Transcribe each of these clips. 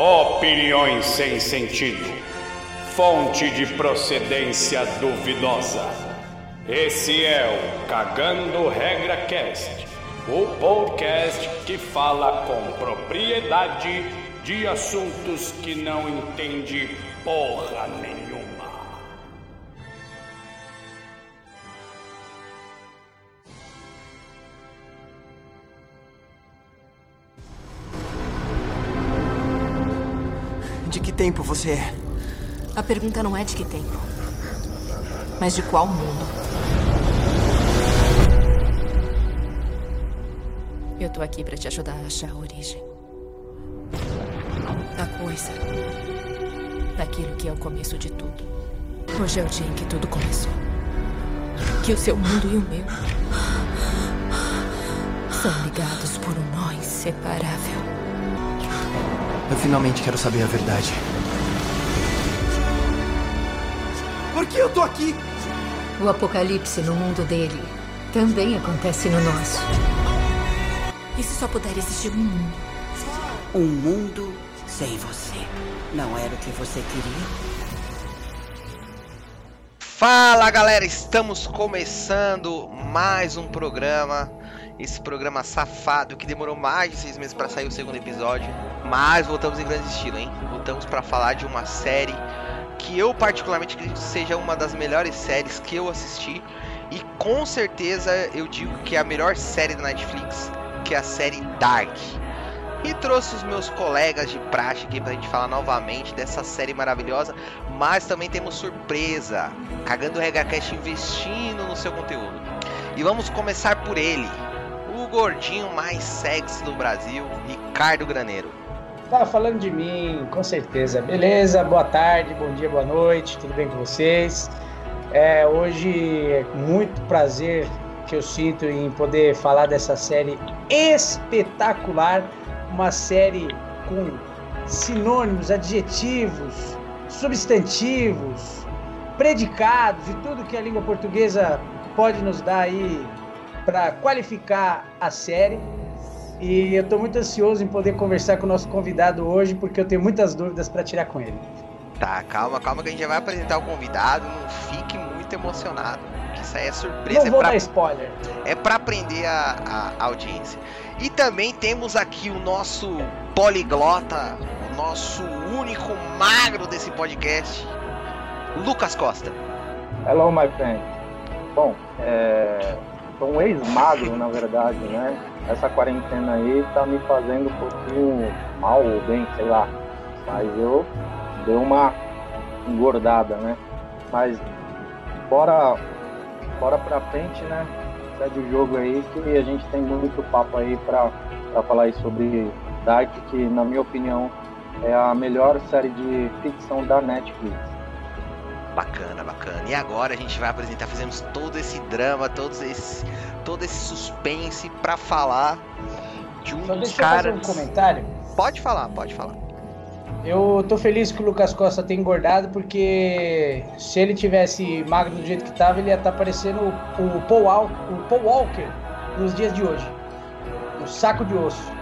Opiniões sem sentido. Fonte de procedência duvidosa. Esse é o Cagando Regra Cast, o podcast que fala com propriedade de assuntos que não entende porra nenhuma. Tempo você é? A pergunta não é de que tempo, mas de qual mundo. Eu tô aqui pra te ajudar a achar a origem. A coisa. Daquilo que é o começo de tudo. Hoje é o dia em que tudo começou. Que o seu mundo e o meu são ligados por um nó inseparável. Eu finalmente quero saber a verdade. Por que eu tô aqui? O apocalipse no mundo dele também acontece no nosso. E se só puder existir um mundo? Um mundo sem você. Não era o que você queria? Fala galera, estamos começando mais um programa. Esse programa safado que demorou mais de seis meses para sair o segundo episódio. Mas voltamos em grande estilo, hein? Voltamos para falar de uma série que eu particularmente acredito seja uma das melhores séries que eu assisti. E com certeza eu digo que é a melhor série da Netflix, que é a série Dark. E trouxe os meus colegas de praxe aqui pra gente falar novamente dessa série maravilhosa. Mas também temos surpresa. Cagando o RegaCast investindo no seu conteúdo. E vamos começar por ele. Gordinho mais sexy do Brasil, Ricardo Graneiro. Tá falando de mim, com certeza. Beleza, boa tarde, bom dia, boa noite, tudo bem com vocês? É, hoje é muito prazer que eu sinto em poder falar dessa série espetacular, uma série com sinônimos, adjetivos, substantivos, predicados e tudo que a língua portuguesa pode nos dar aí para qualificar a série. E eu estou muito ansioso em poder conversar com o nosso convidado hoje, porque eu tenho muitas dúvidas para tirar com ele. Tá, calma, calma que a gente já vai apresentar o convidado, não fique muito emocionado, que isso aí é surpresa. Não é vou pra, dar spoiler. É para aprender a, a audiência. E também temos aqui o nosso poliglota, o nosso único magro desse podcast, Lucas Costa. Hello, my friend. Bom, é... sou um ex-magro, na verdade, né? Essa quarentena aí tá me fazendo um pouquinho mal ou bem, sei lá. Mas eu dei uma engordada, né? Mas bora, bora pra frente, né? Segue o jogo aí que a gente tem muito papo aí pra, pra falar aí sobre Dark, que na minha opinião é a melhor série de ficção da Netflix. Bacana, bacana. E agora a gente vai apresentar, fizemos todo esse drama, todos esse, todo esse suspense pra falar de um Só dos deixa eu fazer caras. um comentário. Pode falar, pode falar. Eu tô feliz que o Lucas Costa tenha engordado, porque se ele tivesse magro do jeito que tava, ele ia estar parecendo o, Paul Walker, o Paul Walker nos dias de hoje. Um saco de osso.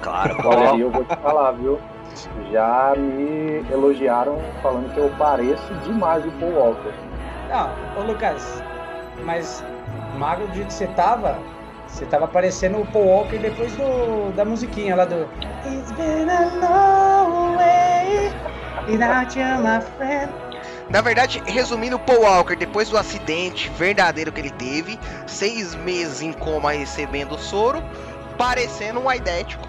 Claro, Olha, e eu vou te falar, viu? Já me elogiaram falando que eu pareço demais o Paul Walker. Não, ô Lucas, mas magro do jeito que você tava, você tava parecendo o Paul Walker depois do, da musiquinha lá do It's been a long way without you, my friend. Na verdade, resumindo, o Paul Walker, depois do acidente verdadeiro que ele teve, seis meses em coma recebendo soro, parecendo um aidético,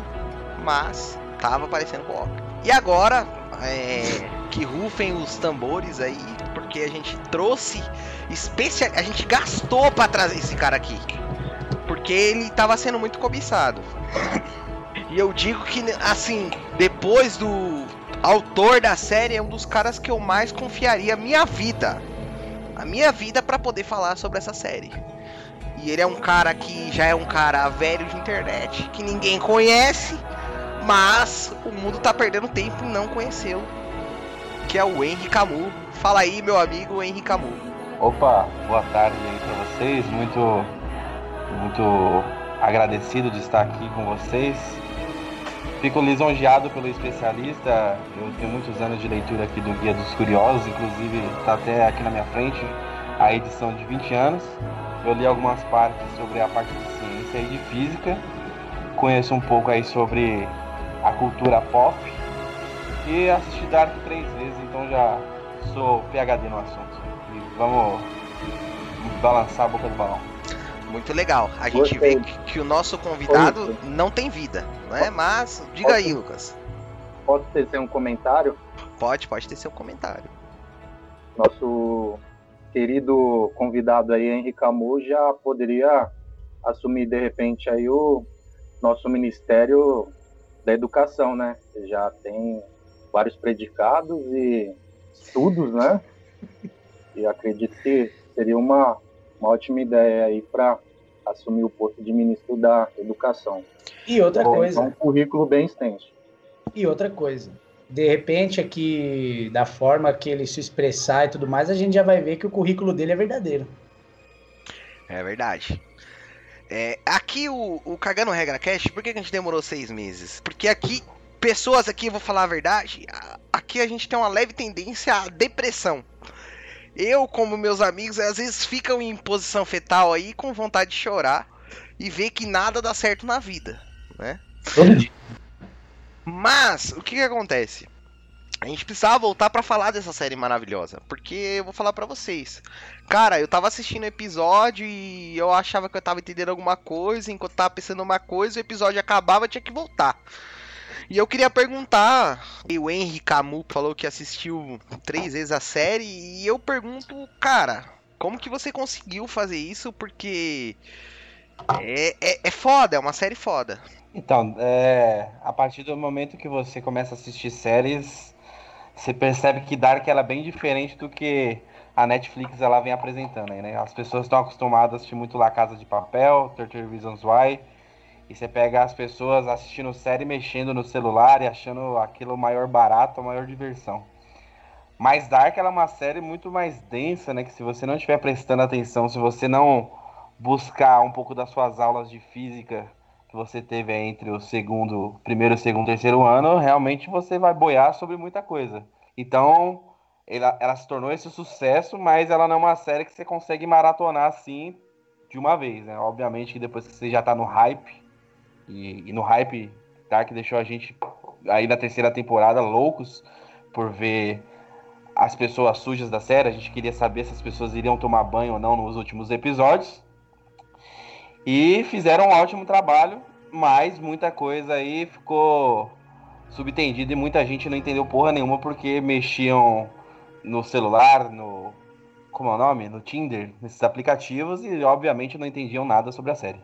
mas tava parecendo Paul Walker. E agora, é, que rufem os tambores aí, porque a gente trouxe, especial, a gente gastou pra trazer esse cara aqui, porque ele tava sendo muito cobiçado. E eu digo que, assim, depois do autor da série, é um dos caras que eu mais confiaria minha vida. A minha vida pra poder falar sobre essa série. E ele é um cara que já é um cara velho de internet, que ninguém conhece, mas o mundo tá perdendo tempo em não conhecê-lo. Que é o Henry Camus. Fala aí, meu amigo Henry Camus. Opa, boa tarde aí pra vocês. Muito, muito agradecido de estar aqui com vocês. Fico lisonjeado pelo especialista. Eu tenho muitos anos de leitura aqui do Guia dos Curiosos, inclusive está até aqui na minha frente a edição de 20 anos. Eu li algumas partes sobre a parte de ciência e de física. Conheço um pouco aí sobre a cultura pop. E assisti Dark três vezes, então já sou PhD no assunto. E vamos balançar a boca do balão. Muito legal. A gente Gostei. vê que, que o nosso convidado Oi. não tem vida, né? Mas diga aí, Lucas. Posso tecer um comentário? Pode, pode ter seu comentário. Nosso querido convidado aí, Henrique Camus, já poderia assumir de repente aí o nosso Ministério da Educação, né? Já tem vários predicados e estudos, né? E acredito que seria uma, uma ótima ideia aí para assumir o posto de ministro da Educação. E outra Bom, coisa. É um currículo bem extenso. E outra coisa, de repente aqui, da forma que ele se expressar e tudo mais, a gente já vai ver que o currículo dele é verdadeiro. É verdade. É, aqui o, o Cagando Regra Cast, por que, a gente demorou seis meses? Porque aqui, pessoas aqui, eu vou falar a verdade, aqui a gente tem uma leve tendência à depressão. Eu, como meus amigos, às vezes ficam em posição fetal aí com vontade de chorar e ver que nada dá certo na vida, né? Mas, o que que acontece? A gente precisava voltar pra falar dessa série maravilhosa, porque eu vou falar pra vocês. Cara, eu tava assistindo o episódio e eu achava que eu tava entendendo alguma coisa, enquanto eu tava pensando uma coisa, o episódio acabava, tinha que voltar. E eu queria perguntar, e o Henry Camus falou que assistiu três vezes a série, e eu pergunto, cara, como que você conseguiu fazer isso? Porque é, é, é foda, é uma série foda. Então, é, a partir do momento que você começa a assistir séries, você percebe que Dark ela é bem diferente do que a Netflix ela vem apresentando aí, né? As pessoas estão acostumadas a assistir muito La Casa de Papel, 30 Reasons Why, e você pega as pessoas assistindo série, mexendo no celular e achando aquilo o maior barato, a maior diversão. Mas Dark ela é uma série muito mais densa, né? Que se você não estiver prestando atenção, se você não buscar um pouco das suas aulas de física que você teve entre o segundo, primeiro, segundo, terceiro ano, realmente você vai boiar sobre muita coisa. Então, ela, ela se tornou esse sucesso, mas ela não é uma série que você consegue maratonar assim de uma vez, né? Obviamente que depois que você já tá no hype, e, e no hype, Dark deixou a gente aí na terceira temporada loucos por ver as pessoas sujas da série. A gente queria saber se as pessoas iriam tomar banho ou não nos últimos episódios. E fizeram um ótimo trabalho, mas muita coisa aí ficou subentendida e muita gente não entendeu porra nenhuma porque mexiam no celular, no. Como é o nome? No Tinder, nesses aplicativos e obviamente não entendiam nada sobre a série.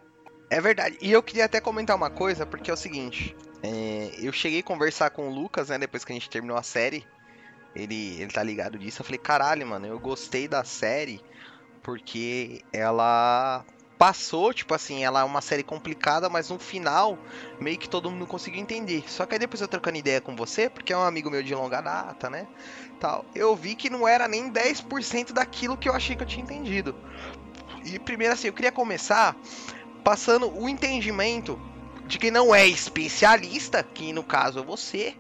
É verdade. E eu queria até comentar uma coisa, porque é o seguinte. é, eu cheguei a conversar com o Lucas, né, depois que a gente terminou a série. Ele, ele tá ligado disso. Eu falei, caralho, mano, eu gostei da série porque ela passou, tipo assim, ela é uma série complicada, mas no final meio que todo mundo conseguiu entender. Só que aí depois eu trocando ideia com você, porque é um amigo meu de longa data, né? Tal, eu vi que não era nem 10% daquilo que eu achei que eu tinha entendido. E primeiro assim, eu queria começar passando o entendimento de quem não é especialista, que no caso é você,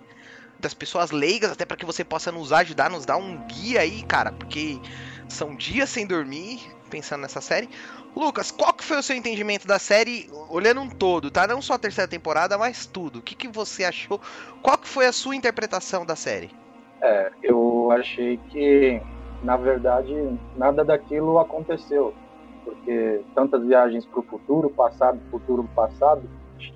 das pessoas leigas, até para que você possa nos ajudar, nos dar um guia aí, cara, porque são dias sem dormir pensando nessa série. Lucas, qual que foi o seu entendimento da série, olhando um todo, tá? Não só a terceira temporada, mas tudo. O que, que você achou? Qual que foi a sua interpretação da série? É, eu achei que, na verdade, nada daquilo aconteceu. Porque tantas viagens para o futuro, passado, futuro, passado,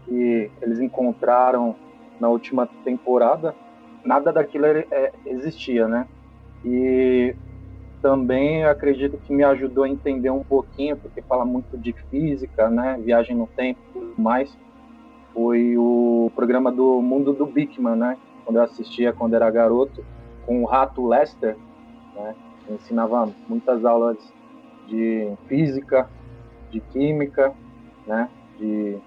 que eles encontraram na última temporada, nada daquilo é, existia, né? E também acredito que me ajudou a entender um pouquinho, porque fala muito de física, né? Viagem no tempo e tudo mais. Foi o programa do Mundo do Bigman, né? Quando eu assistia quando era garoto, com o rato Lester, né? Ensinava muitas aulas de física, de química, né? De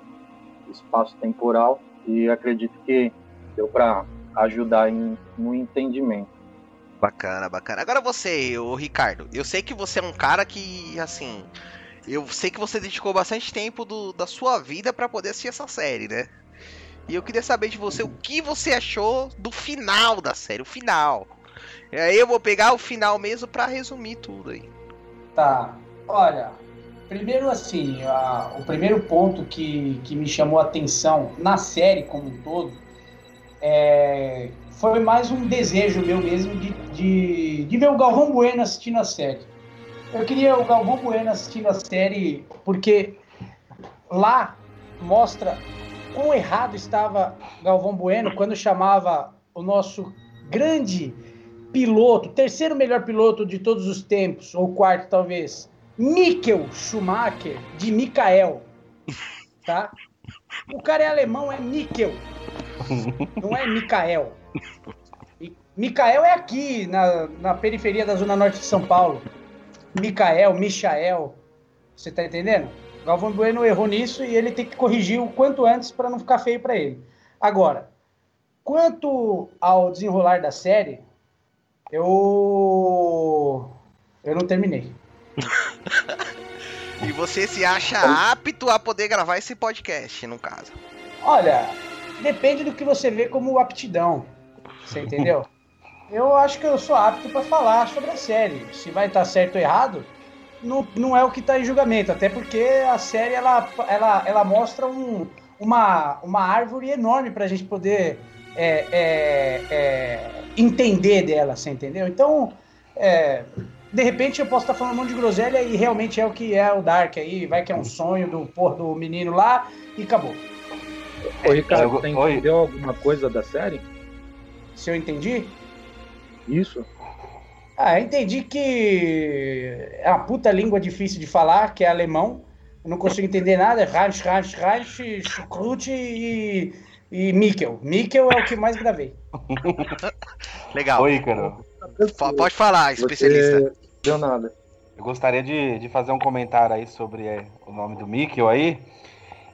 espaço temporal e acredito que deu para ajudar em, no entendimento. Bacana, bacana. Agora você, o Ricardo, eu sei que você é um cara que, assim, eu sei que você dedicou bastante tempo do- da sua vida pra poder assistir essa série, né? E eu queria saber de você o que você achou do final da série, o final. E aí eu vou pegar o final mesmo pra resumir tudo aí. Tá. Olha, primeiro assim, a- o primeiro ponto que, que me chamou a atenção na série como um todo é, foi mais um desejo meu mesmo de, de, de ver o Galvão Bueno assistindo a série. Eu queria o Galvão Bueno assistindo a série porque lá mostra quão errado estava Galvão Bueno quando chamava o nosso grande piloto, terceiro melhor piloto de todos os tempos, ou quarto talvez, Mikkel Schumacher, de Mikael. Tá? O cara é alemão, é Mikkel. Não é Mikael. E Mikael é aqui, na, na periferia da Zona Norte de São Paulo. Mikael, Michael. Você tá entendendo? Galvão Bueno errou nisso e ele tem que corrigir o quanto antes para não ficar feio para ele. Agora, quanto ao desenrolar da série, eu eu não terminei. E você se acha apto a poder gravar esse podcast, no caso. Olha, depende do que você vê como aptidão. Você entendeu? Eu acho que eu sou apto para falar sobre a série. Se vai estar certo ou errado, não, não é o que está em julgamento. Até porque a série ela, ela, ela mostra um, uma, uma árvore enorme para a gente poder é, é, é, entender dela, você entendeu? Então, é, de repente eu posso estar falando um monte de groselha e realmente é o que é o Dark aí. Vai que é um sonho do, porra, do menino lá e acabou. Ô, Ricardo, Eu- você oi. entendeu alguma coisa da série? Se eu entendi? Isso? Ah, eu entendi que é uma puta língua difícil de falar, que é alemão. Eu não consigo entender nada. Reich, Reich, Reich, Schukrut e, e Mikkel. Mikkel é o que mais gravei. Legal. Oi, Ícaro. Fa- Pode falar, especialista. Você deu nada. Eu gostaria de, de fazer um comentário aí sobre é, o nome do Mikkel aí.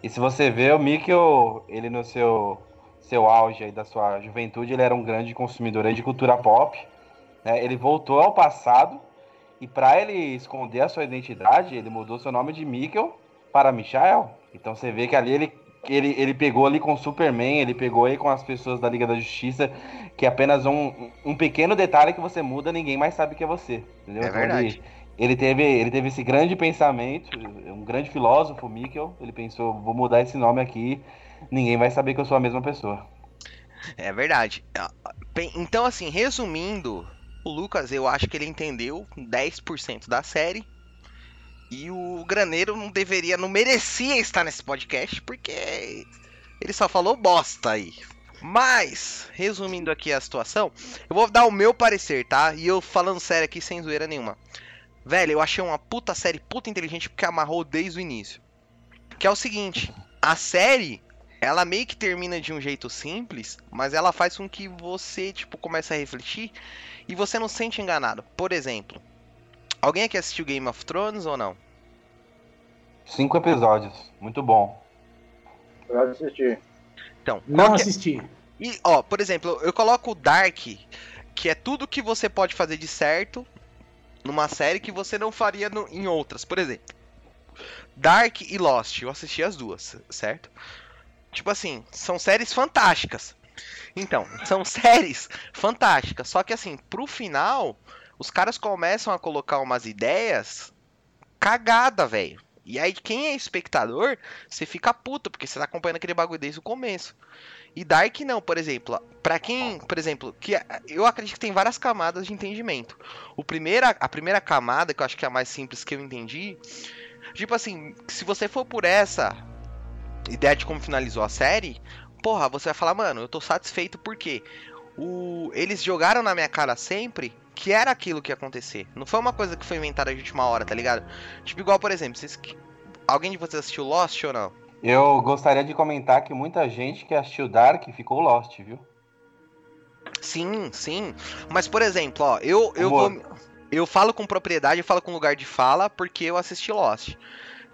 E se você vê, o Mikkel, ele no seu, seu auge aí da sua juventude, ele era um grande consumidor aí de cultura pop. né? Ele voltou ao passado e para ele esconder a sua identidade, ele mudou seu nome de Mikkel para Michael. Então você vê que ali ele, ele, ele pegou ali com o Superman, ele pegou aí com as pessoas da Liga da Justiça, que é apenas um, um pequeno detalhe que você muda, ninguém mais sabe que é você. Entendeu? É Então verdade. ele- ele teve, ele teve esse grande pensamento, um grande filósofo, Mikkel. Ele pensou, vou mudar esse nome aqui, ninguém vai saber que eu sou a mesma pessoa. É verdade. Ah, Então, assim, resumindo, o Lucas, eu acho que ele entendeu 10% da série. E o Graneiro não deveria, não merecia estar nesse podcast, porque ele só falou bosta aí. Mas, resumindo aqui a situação, eu vou dar o meu parecer, tá? E eu falando sério aqui, sem zoeira nenhuma. Velho, eu achei uma puta série puta inteligente porque amarrou desde o início. Que é o seguinte, a série ela meio que termina de um jeito simples, mas ela faz com que você, tipo, comece a refletir e você não se sente enganado. Por exemplo, alguém aqui assistiu Game of Thrones ou não? Cinco episódios, muito bom. Eu assisti. Então, Não qual que é- assisti. E, ó, por exemplo, eu coloco o Dark, que é tudo que você pode fazer de certo numa série que você não faria no- em outras. Por exemplo, Dark e Lost, eu assisti as duas, certo? Tipo assim, são séries fantásticas. Então, são séries fantásticas. Só que assim, pro final, os caras começam a colocar umas ideias cagada, velho. E aí, quem é espectador, você fica puto, porque você tá acompanhando aquele bagulho desde o começo. E Dark não, por exemplo. Pra quem, por exemplo, que eu acredito que tem várias camadas de entendimento. O primeira, a primeira camada, que eu acho que é a mais simples que eu entendi, tipo assim, se você for por essa ideia de como finalizou a série, porra, você vai falar, mano, eu tô satisfeito porque o, eles jogaram na minha cara sempre que era aquilo que ia acontecer. Não foi uma coisa que foi inventada de última hora, tá ligado? Tipo, igual, por exemplo, vocês, alguém de vocês assistiu Lost ou não? Eu gostaria de comentar que muita gente que assistiu Dark ficou lost, viu? Sim, sim. Mas, por exemplo, ó, eu, eu vou. Eu falo com propriedade, eu falo com lugar de fala, porque eu assisti Lost.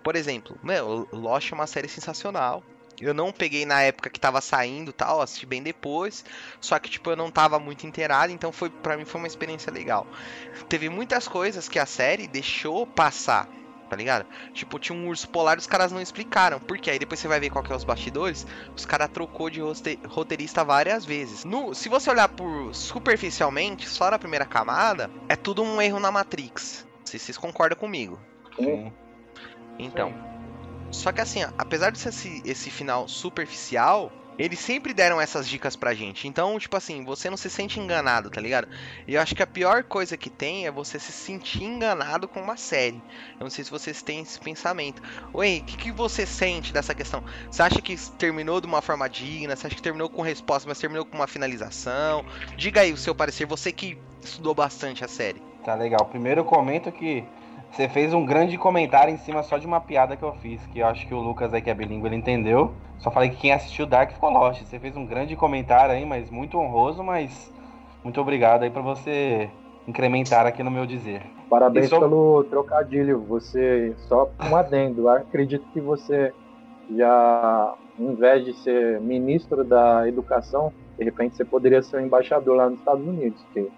Por exemplo, meu, Lost é uma série sensacional. Eu não peguei na época que tava saindo e tal, assisti bem depois. Só que, tipo, eu não tava muito inteirado, então foi para mim foi uma experiência legal. Teve muitas coisas que a série deixou passar, tá ligado? Tipo, tinha um urso polar e os caras não explicaram. Por quê? Aí depois você vai ver qual que é os bastidores. Os caras trocou de roteirista várias vezes. No, se você olhar por superficialmente, só na primeira camada, é tudo um erro na Matrix. Não sei se vocês concordam comigo. Sim. Então. Só que assim, ó, apesar de ser esse, esse final superficial, eles sempre deram essas dicas pra gente. Então, tipo assim, você não se sente enganado, tá ligado? E eu acho que a pior coisa que tem é você se sentir enganado com uma série. Eu não sei se vocês têm esse pensamento. Oi, o que, que você sente dessa questão? Você acha que terminou de uma forma digna? Você acha que terminou com resposta, mas terminou com uma finalização? Diga aí o seu parecer, você que estudou bastante a série. Tá legal. Primeiro eu comento que você fez um grande comentário em cima só de uma piada que eu fiz, que eu acho que o Lucas aí que é bilíngue ele entendeu. Só falei que quem assistiu Dark ficou lost. Você fez um grande comentário aí, mas muito honroso, mas muito obrigado aí pra você incrementar aqui no meu dizer. Parabéns sobre- pelo trocadilho. Você, só um adendo, acredito que você já, em vez de ser ministro da educação, de repente você poderia ser um embaixador lá nos Estados Unidos, porque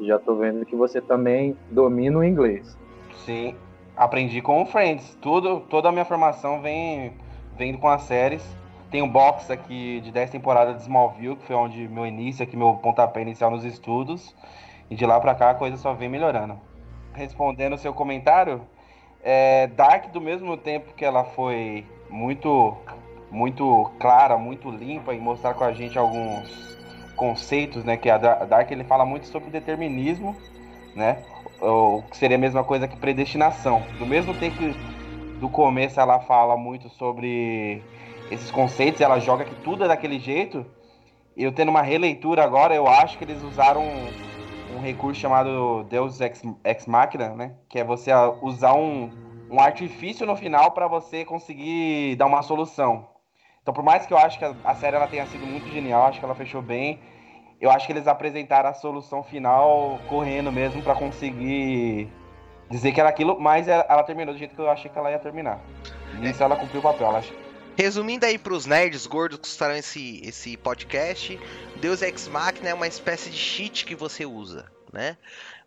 já tô vendo que você também domina o inglês. Sim, aprendi com o Friends. Tudo, toda a minha formação vem vem com as séries. Tem um box aqui de 10 temporadas de Smallville, que foi onde meu início, aqui meu pontapé inicial nos estudos. E de lá pra cá a coisa só vem melhorando. Respondendo o seu comentário, é, Dark do mesmo tempo que ela foi muito muito clara, muito limpa em mostrar com a gente alguns conceitos, né, que a Dar- Dark ele fala muito sobre determinismo, né? ou que seria a mesma coisa que predestinação. Do mesmo tempo que do começo ela fala muito sobre esses conceitos, ela joga que tudo é daquele jeito. Eu tendo uma releitura agora, eu acho que eles usaram um, um recurso chamado Deus Ex, Ex Machina, né? Que é você usar um, um artifício no final para você conseguir dar uma solução. Então, por mais que eu acho que a, a série ela tenha sido muito genial, acho que ela fechou bem. Eu acho que eles apresentaram a solução final correndo mesmo para conseguir dizer que era aquilo, mas ela, terminou do jeito que eu achei que ela ia terminar. Isso ela cumpriu o papel, acha. Resumindo aí pros nerds gordos que estarão esse, esse podcast, Deus Ex Machina é uma espécie de cheat que você usa, né?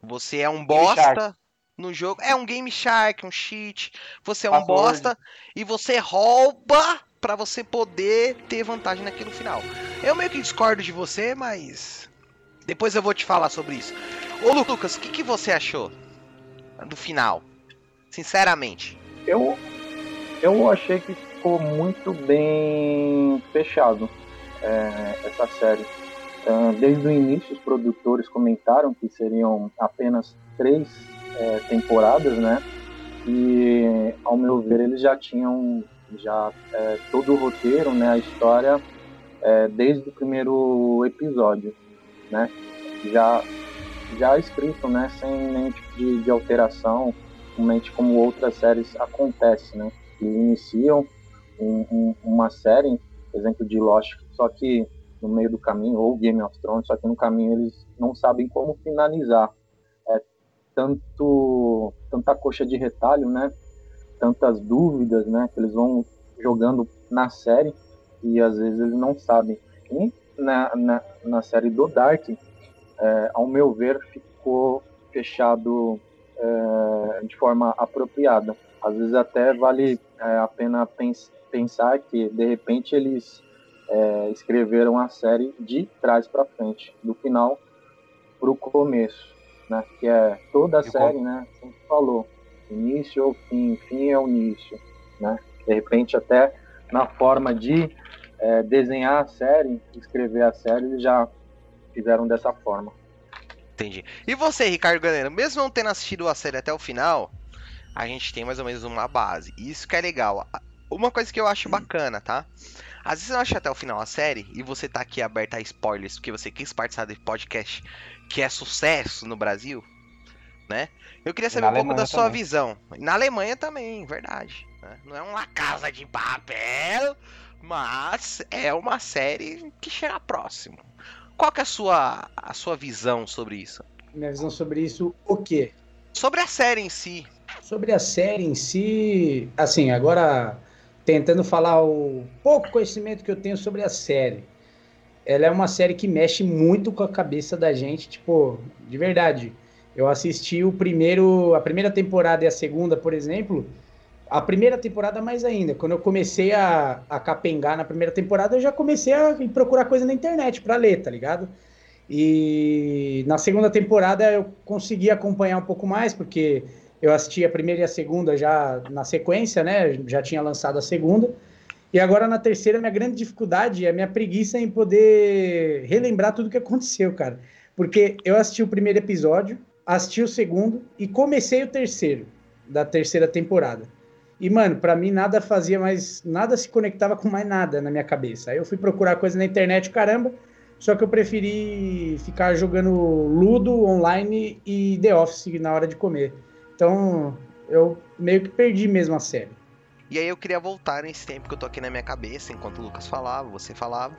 Você é um bosta no jogo, é um Game Shark, um cheat, você é um Password. bosta e você rouba pra você poder ter vantagem naquilo final. Eu meio que discordo de você, mas depois eu vou te falar sobre isso. Ô Lu- Lucas, o que, que você achou do final? Sinceramente. Eu, eu achei que ficou muito bem fechado é, essa série. Ah, desde o início, os produtores comentaram que seriam apenas três é, temporadas, né? E, ao meu ver, eles já tinham já é, todo o roteiro, né? A história é, desde o primeiro episódio, né? Já já escrito, né? Sem nenhum tipo de, de alteração, realmente como outras séries acontece, né? Eles iniciam um- um- uma série, por exemplo, de Lost, só que no meio do caminho, ou Game of Thrones, só que no caminho eles não sabem como finalizar. É tanto, tanta coxa de retalho, né? Tantas dúvidas, né? Que eles vão jogando na série e às vezes eles não sabem. E na, na, na série do Dark, é, ao meu ver, ficou fechado é, de forma apropriada. Às vezes até vale é, a pena pens pensar que, de repente, eles é, escreveram a série de trás para frente, do final para o começo, né? Que é toda a E série, né? Como tu falou, início ou fim, fim é o início, né? De repente até na forma de é, desenhar a série, escrever a série, eles já fizeram dessa forma. Entendi. E você, Ricardo Galera, mesmo não tendo assistido a série até o final, a gente tem mais ou menos uma base. Isso que é legal. Uma coisa que eu acho bacana, tá? Às vezes não acha até o final a série e você tá aqui aberto a spoilers porque você quis participar desse podcast que é sucesso no Brasil, né? Eu queria saber na um pouco da sua também. visão. Na Alemanha também, verdade. né? Não é uma casa de papel, mas é uma série que chega próximo. Qual que é a sua, a sua visão sobre isso? Minha visão sobre isso, o quê? Sobre a série em si. Sobre a série em si, assim, agora tentando falar o pouco conhecimento que eu tenho sobre a série. Ela é uma série que mexe muito com a cabeça da gente, tipo, de verdade. Eu assisti o primeiro, a primeira temporada e a segunda, por exemplo. A primeira temporada mais ainda. Quando eu comecei a, a capengar na primeira temporada, eu já comecei a procurar coisa na internet para ler, tá ligado? E na segunda temporada eu consegui acompanhar um pouco mais, porque eu assisti a primeira e a segunda já na sequência, né? Já tinha lançado a segunda. E agora na terceira, minha grande dificuldade é a minha preguiça em poder relembrar tudo que aconteceu, cara. Porque eu assisti o primeiro episódio, assisti o segundo e comecei o terceiro da terceira temporada. E, mano, para mim nada fazia mais. Nada se conectava com mais nada na minha cabeça. Aí eu fui procurar coisa na internet, caramba. Só que eu preferi ficar jogando Ludo online e The Office na hora de comer. Então eu meio que perdi mesmo a série. E aí eu queria voltar nesse tempo que eu tô aqui na minha cabeça, enquanto o Lucas falava, você falava.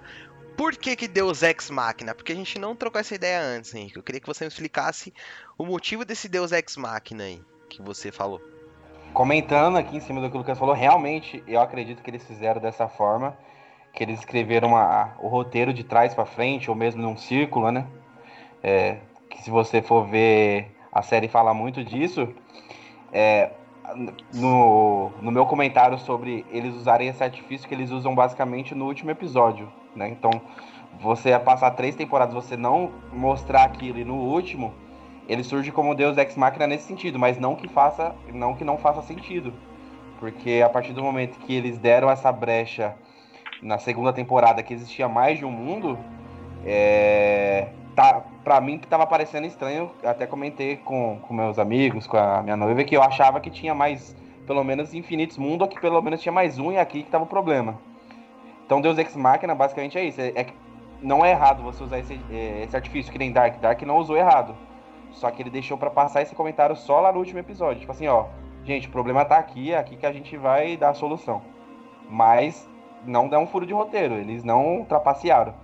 Por que que Deus Ex Machina? Porque a gente não trocou essa ideia antes, Henrique. Eu queria que você me explicasse o motivo desse Deus Ex Machina aí, que você falou. Comentando aqui em cima do que o Lucas falou, realmente eu acredito que eles fizeram dessa forma, que eles escreveram a, o roteiro de trás para frente, ou mesmo num círculo, né? É, que se você for ver, a série fala muito disso. É, no, no meu comentário sobre eles usarem esse artifício que eles usam basicamente no último episódio, né? Então, você passar três temporadas, você não mostrar aquilo e no último, ele surge como Deus Ex Machina nesse sentido, mas não que faça, não que não faça sentido. Porque a partir do momento que eles deram essa brecha na segunda temporada que existia mais de um mundo, é, tá, pra mim que tava parecendo estranho, até comentei com, com meus amigos, com a minha noiva, que eu achava que tinha mais, pelo menos infinitos mundos, que pelo menos tinha mais um e aqui que tava o problema. Então Deus Ex Machina basicamente é isso, é, é não é errado você usar esse, é, esse artifício que nem Dark, Dark não usou errado. Só que ele deixou para passar esse comentário só lá no último episódio. Tipo assim, ó, gente, o problema tá aqui, é aqui que a gente vai dar a solução. Mas não dá um furo de roteiro, eles não trapacearam.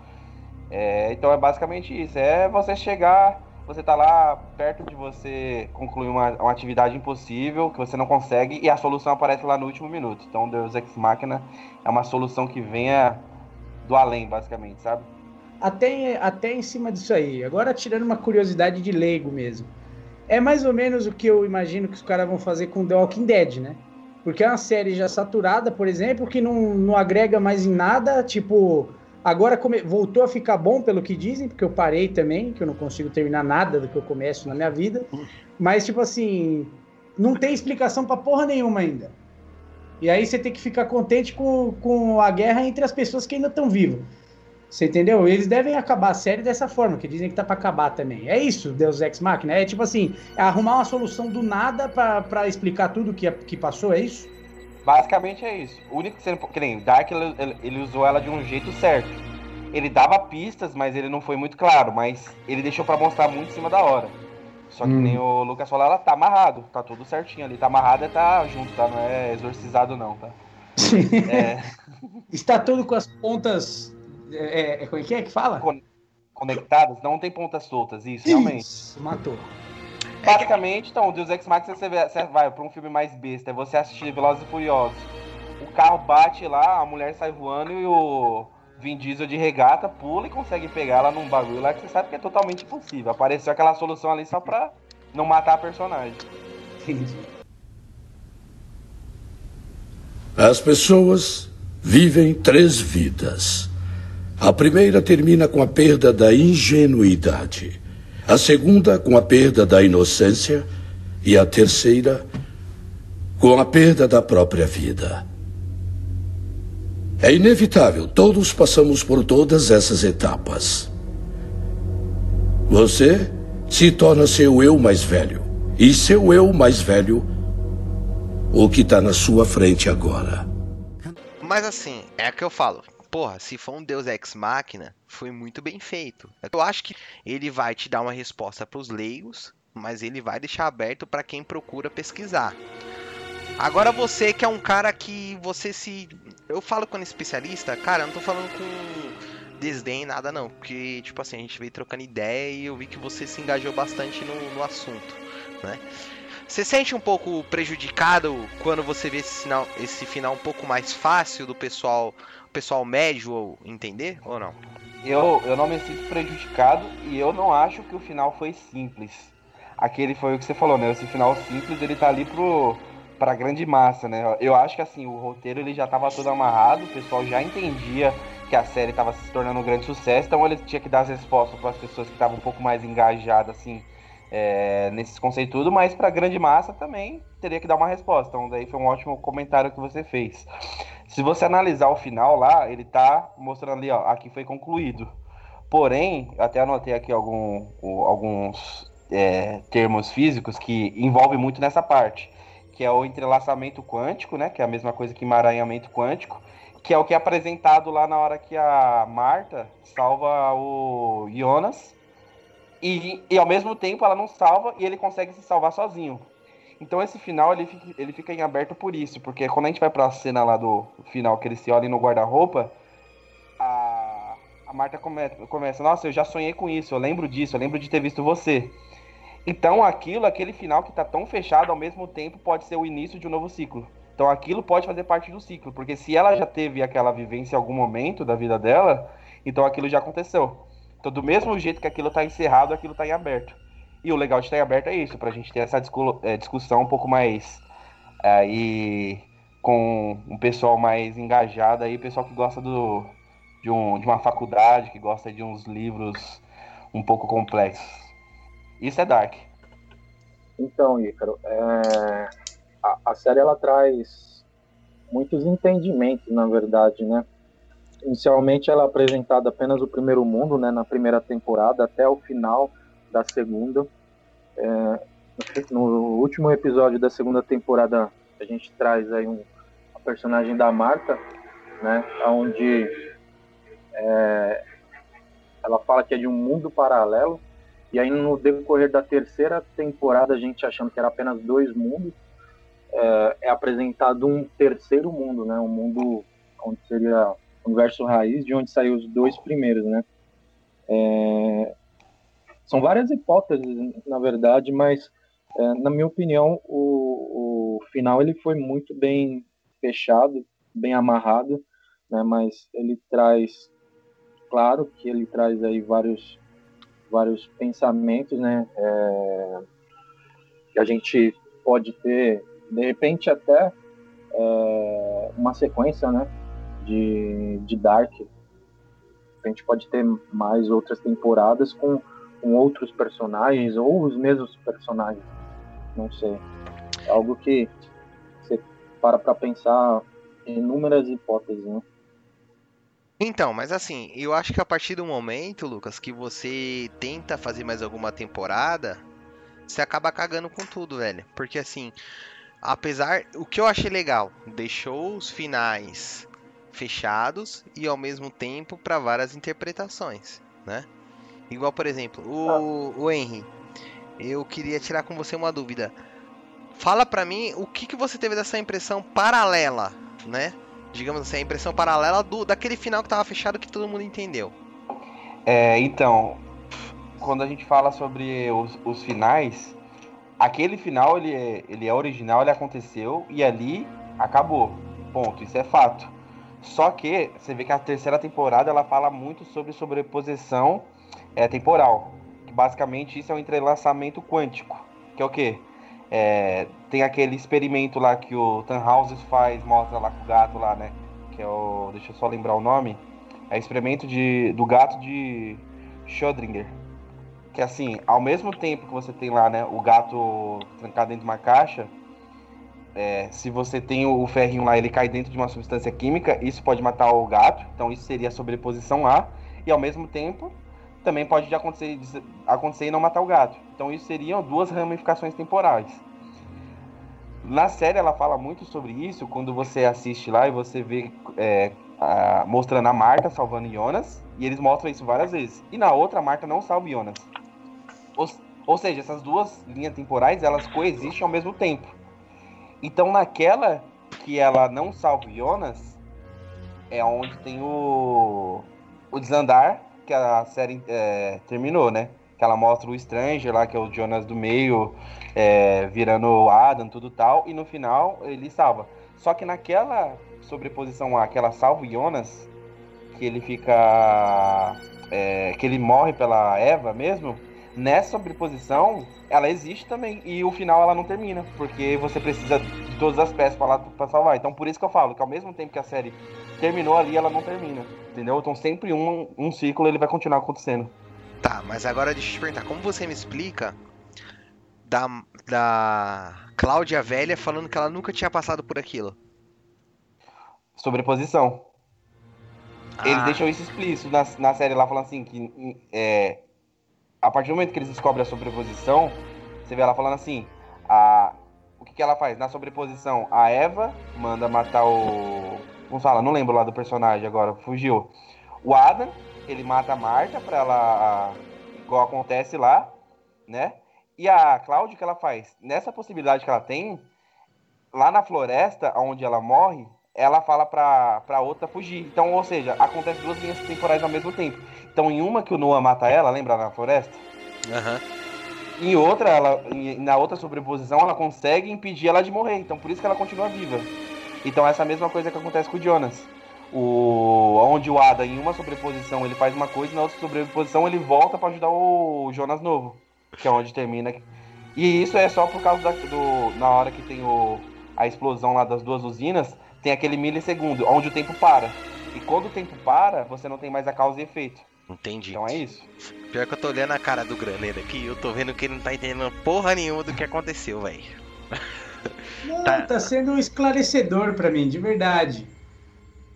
É, então é basicamente isso. É você chegar, você tá lá perto de você concluir uma, uma, atividade impossível que você não consegue e a solução aparece lá no último minuto. Então Deus Ex Machina é uma solução que venha do além, basicamente, sabe? Até, até em cima disso aí. Agora tirando uma curiosidade de leigo mesmo. É mais ou menos o que eu imagino que os caras vão fazer com The Walking Dead, né? Porque é uma série já saturada, por exemplo, que não, não agrega mais em nada, tipo Agora come... voltou a ficar bom, pelo que dizem, porque eu parei também, que eu não consigo terminar nada do que eu começo na minha vida. Mas, tipo assim, não tem explicação pra porra nenhuma ainda. E aí você tem que ficar contente com, com a guerra entre as pessoas que ainda estão vivas. Você entendeu? Eles devem acabar a série dessa forma, que dizem que tá pra acabar também. É isso, Deus Ex Machina. É tipo assim, é arrumar uma solução do nada para explicar tudo que, que passou, é isso? Basicamente é isso. O único que você que nem Dark ele, ele, usou ela de um jeito certo. Ele dava pistas, mas ele não foi muito claro, mas ele deixou para mostrar muito em cima da hora. Só que hum. nem o Lucas falou, ela tá amarrado, tá tudo certinho ali, tá amarrado e tá junto, tá? Não é exorcizado não, tá? é... Está tudo com as pontas. É, é, como é que é que fala? Conectadas, não tem pontas soltas, isso, isso realmente. Matou. Basicamente, então, o Deus Ex Machina você, vai pra um filme mais besta, é você assistir Velozes e Furiosos. O carro bate lá, a mulher sai voando e o Vin Diesel de regata pula e consegue pegar ela num bagulho lá que você sabe que é totalmente impossível. Apareceu aquela solução ali só pra não matar a personagem. As pessoas vivem três vidas. A primeira termina com a perda da ingenuidade a segunda com a perda da inocência e a terceira com a perda da própria vida. É inevitável, todos passamos por todas essas etapas. Você se torna seu eu mais velho, e seu eu mais velho, o que está na sua frente agora. Mas assim, é o que eu falo porra, se for um Deus Ex Machina, foi muito bem feito. Eu acho que ele vai te dar uma resposta para os leigos, mas ele vai deixar aberto para quem procura pesquisar. Agora você que é um cara que você se. Eu falo com um especialista, cara, eu não tô falando com desdém, nada não. Porque, tipo assim, a gente veio trocando ideia e eu vi que você se engajou bastante no, no assunto, né? Você sente um pouco prejudicado quando você vê esse, sinal, esse final um pouco mais fácil do pessoal pessoal médio entender ou não? Eu, eu não me sinto prejudicado e eu não acho que o final foi simples. aquele foi o que você falou, né? Esse final simples, ele tá ali pro pra grande massa, né? Eu acho que assim, o roteiro ele já tava todo amarrado, o pessoal já entendia que a série tava se tornando um grande sucesso, então ele tinha que dar as respostas para as pessoas que estavam um pouco mais engajadas assim é, nesses conceitos, mas para grande massa também teria que dar uma resposta. Então daí foi um ótimo comentário que você fez. Se você analisar o final lá, ele tá mostrando ali, ó, aqui foi concluído. Porém, até anotei aqui algum, alguns é, termos físicos que envolvem muito nessa parte, que é o entrelaçamento quântico, né, que é a mesma coisa que emaranhamento quântico, que é o que é apresentado lá na hora que a Marta salva o Jonas, e, e ao mesmo tempo ela não salva e ele consegue se salvar sozinho. Então esse final ele fica, ele fica em aberto por isso, porque quando a gente vai pra cena lá do final que ele se olha no guarda-roupa, a, a Marta come, começa, nossa, eu já sonhei com isso, eu lembro disso, eu lembro de ter visto você. Então aquilo, aquele final que tá tão fechado ao mesmo tempo pode ser o início de um novo ciclo. Então aquilo pode fazer parte do ciclo, porque se ela já teve aquela vivência em algum momento da vida dela, então aquilo já aconteceu. Então do mesmo jeito que aquilo tá encerrado, aquilo tá em aberto. E o legal de estar em aberto é isso, pra gente ter essa é, discussão um pouco mais aí com um pessoal mais engajado aí, pessoal que gosta do, de, um, de uma faculdade, que gosta de uns livros um pouco complexos. Isso é Dark. Então, Ícaro, é... a, a, série ela traz muitos entendimentos, na verdade, né? Inicialmente ela é apresentada apenas o primeiro mundo, né, na primeira temporada, até o final da segunda. É... no último episódio da segunda temporada, a gente traz aí um, a personagem da Marta, né, onde é... ela fala que é de um mundo paralelo, e aí no decorrer da terceira temporada, a gente achando que era apenas dois mundos, é, é apresentado um terceiro mundo, né? Um mundo onde seria universo raiz, de onde saiu os dois primeiros, né? É, são várias hipóteses, na verdade, mas é, na minha opinião, o, o, final ele foi muito bem fechado, bem amarrado, né? Mas ele traz, claro que ele traz aí vários vários pensamentos, né? É, que a gente pode ter, de repente, até é, uma sequência, né? De, de Dark. A gente pode ter mais outras temporadas com, com outros personagens ou os mesmos personagens. Não sei. É algo que você para para pensar inúmeras hipóteses, né? Então, mas assim, eu acho que a partir do momento, Lucas, que você tenta fazer mais alguma temporada, você acaba cagando com tudo, velho. Porque assim, apesar. O que eu achei legal, deixou os finais fechados e ao mesmo tempo para várias interpretações, né? Igual, por exemplo, o, o Henry. Eu queria tirar com você uma dúvida. Fala pra mim o que, que você teve dessa impressão paralela, né? digamos assim, a impressão paralela do, daquele final que tava fechado que todo mundo entendeu. É, então, quando a gente fala sobre os, os finais, aquele final ele é, ele é original, ele aconteceu e ali acabou. Ponto, isso é fato. Só que você vê que a terceira temporada ela fala muito sobre sobreposição é, temporal. Que basicamente isso é um entrelaçamento quântico. Que é o quê? É, tem aquele experimento lá que o Tannhauser faz, mostra lá com o gato lá, né? Que é o. Deixa eu só lembrar o nome. É experimento de, do gato de Schrödinger. Que assim, ao mesmo tempo que você tem lá, né, o gato trancado dentro de uma caixa, é, se você tem o ferrinho lá, ele cai dentro de uma substância química, isso pode matar o gato. Então isso seria a sobreposição A. E ao mesmo tempo, também pode acontecer, acontecer e não matar o gato. Então isso seriam duas ramificações temporais. Na série ela fala muito sobre isso quando você assiste lá e você vê é, a, mostrando a Marta salvando Jonas e eles mostram isso várias vezes. E na outra a Marta não salva Jonas. Ou, ou seja, essas duas linhas temporais elas coexistem ao mesmo tempo. Então naquela que ela não salva Jonas é onde tem o, o desandar que a série é, terminou, né? Que ela mostra o Stranger lá, que é o Jonas do meio, é, virando o Adam, tudo tal, e no final ele salva. Só que naquela sobreposição A, que ela salva o Jonas, que ele fica. É, que ele morre pela Eva mesmo, nessa sobreposição, ela existe também. E o final ela não termina, porque você precisa de todas as peças para pra salvar. Então por isso que eu falo que ao mesmo tempo que a série terminou ali, ela não termina. Entendeu? Então sempre um, um ciclo ele vai continuar acontecendo. Tá, mas agora deixa eu te perguntar, como você me explica da, da Cláudia Velha falando que ela nunca tinha passado por aquilo? Sobreposição. Ah. Eles deixam isso explícito na, na série lá, falando assim, que é, a partir do momento que eles descobrem a sobreposição, você vê ela falando assim, a, o que, que ela faz? Na sobreposição, a Eva manda matar o. Como fala? Não lembro lá do personagem agora, fugiu. O Adam, ele mata a Marta pra ela. igual acontece lá, né? E a Cláudia, o que ela faz? Nessa possibilidade que ela tem, lá na floresta, onde ela morre, ela fala pra, pra outra fugir. Então, ou seja, acontece duas linhas temporais ao mesmo tempo. Então, em uma que o Noah mata ela, lembra na floresta? Aham. Em outra, ela, na outra sobreposição, ela consegue impedir ela de morrer. Então, por isso que ela continua viva. Então, essa é mesma coisa que acontece com o Jonas. O, onde o Ada, em uma sobreposição, ele faz uma coisa, e na outra sobreposição, ele volta pra ajudar o Jonas novo. Que é onde termina. E isso é só por causa da, do. Na hora que tem o, a explosão lá das duas usinas, tem aquele milissegundo, onde o tempo para. E quando o tempo para, você não tem mais a causa e efeito. Entendi. Então é isso. Pior que eu tô olhando a cara do graleiro aqui, eu tô vendo que ele não tá entendendo porra nenhuma do que aconteceu, velho. Não, tá. sendo esclarecedor pra mim, de verdade.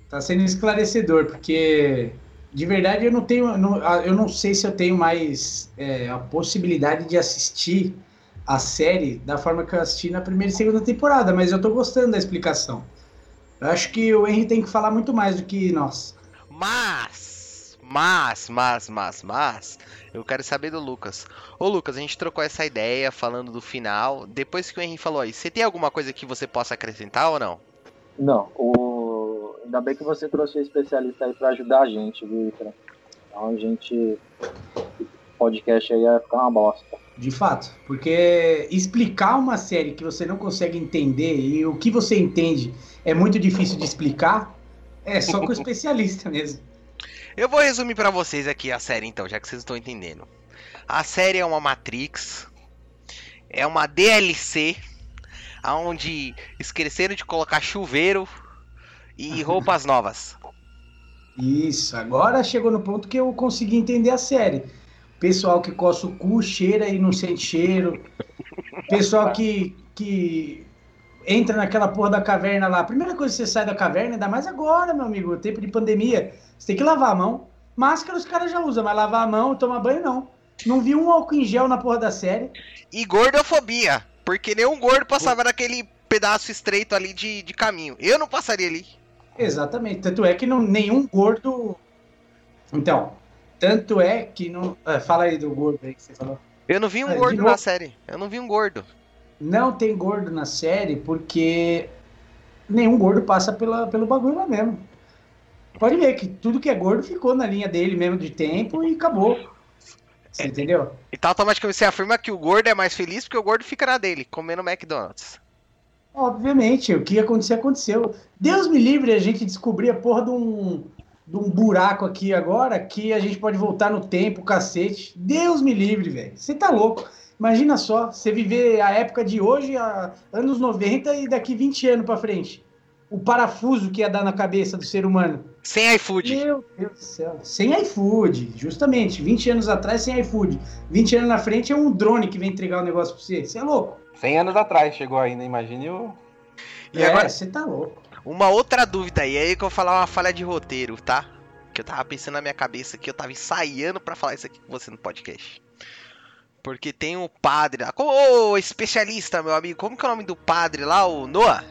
Tá sendo esclarecedor, porque de verdade eu não tenho. não- eu não sei se eu tenho mais é, a possibilidade de assistir a série da forma que eu assisti na primeira e segunda temporada, mas eu tô gostando da explicação. Eu acho que o Henry tem que falar muito mais do que nós. Mas, mas, mas, mas, mas, eu quero saber do Lucas. Ô Lucas, a gente trocou essa ideia falando do final. Depois que o Henry falou aí, você tem alguma coisa que você possa acrescentar ou não? Não, o... ainda bem que você trouxe um especialista aí pra ajudar a gente, viu, Itra? Então a gente. O podcast aí ia ficar uma bosta. De fato, porque explicar uma série que você não consegue entender e o que você entende é muito difícil de explicar, é só com o especialista mesmo. Eu vou resumir pra vocês aqui a série então, já que vocês estão entendendo. A série é uma Matrix, é uma DLC, onde esqueceram de colocar chuveiro e roupas novas. Isso, agora chegou no ponto que eu consegui entender a série. Pessoal que coça o cu, cheira e não sente cheiro. Pessoal que, que entra naquela porra da caverna lá. A primeira coisa que você sai da caverna, ainda mais agora, meu amigo, tempo de pandemia, você tem que lavar a mão. Máscara os caras já usam, mas lavar a mão e tomar banho não. Não vi um álcool em gel na porra da série. E gordofobia, porque nenhum gordo passava naquele pedaço estreito ali de, de caminho. Eu não passaria ali. Exatamente. Tanto é que não, nenhum gordo. Então, tanto é que não. ah, fala aí do gordo aí que você falou. Eu não vi um Ah, gordo na série. Eu não vi um gordo. Não tem gordo na série porque nenhum gordo passa pela, pelo bagulho lá mesmo. Pode ver que tudo que é gordo ficou na linha dele mesmo de tempo e acabou. Você entendeu? Então automaticamente você afirma que o gordo é mais feliz porque o gordo fica na dele, comendo McDonald's. Obviamente, o que ia acontecer, aconteceu. Deus me livre a gente descobrir a porra de um, de um buraco aqui agora que a gente pode voltar no tempo, cacete. Deus me livre, velho. Você tá louco. Imagina só, você viver a época de hoje, a anos 90 e daqui 20 anos pra frente. O parafuso que ia dar na cabeça do ser humano. Sem iFood. Meu Deus do céu. Sem iFood, justamente. 20 anos atrás, sem iFood. 20 anos na frente é um drone que vem entregar o negócio pra você. Você é louco. 100 anos atrás chegou ainda, imagine o. E é, agora- você tá louco. Uma outra dúvida aí, aí que eu vou falar uma falha de roteiro, tá? Que eu tava pensando na minha cabeça aqui, eu tava ensaiando pra falar isso aqui com você no podcast. Porque tem o padre lá. Ô, especialista, meu amigo, como que é o nome do padre lá, o Noah?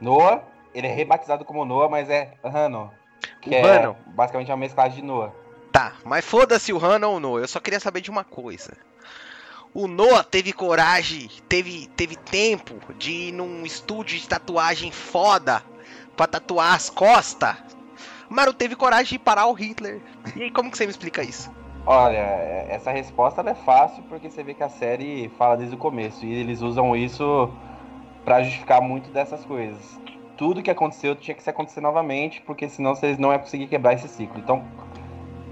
Noah, ele é rebatizado como Noah, mas é Hano. Que O é basicamente uma mesclagem de Noah. Tá, mas foda-se o Han ou o Noah, eu só queria saber de uma coisa. O Noah teve coragem, teve, teve tempo de ir num estúdio de tatuagem foda pra tatuar as costas, mas não teve coragem de parar o Hitler. E aí, como que você me explica isso? Olha, é- essa resposta é fácil porque você vê que a série fala desde o começo e eles usam isso pra justificar muito dessas coisas. Tudo que aconteceu tinha que se acontecer novamente, porque senão vocês não iam conseguir quebrar esse ciclo. Então,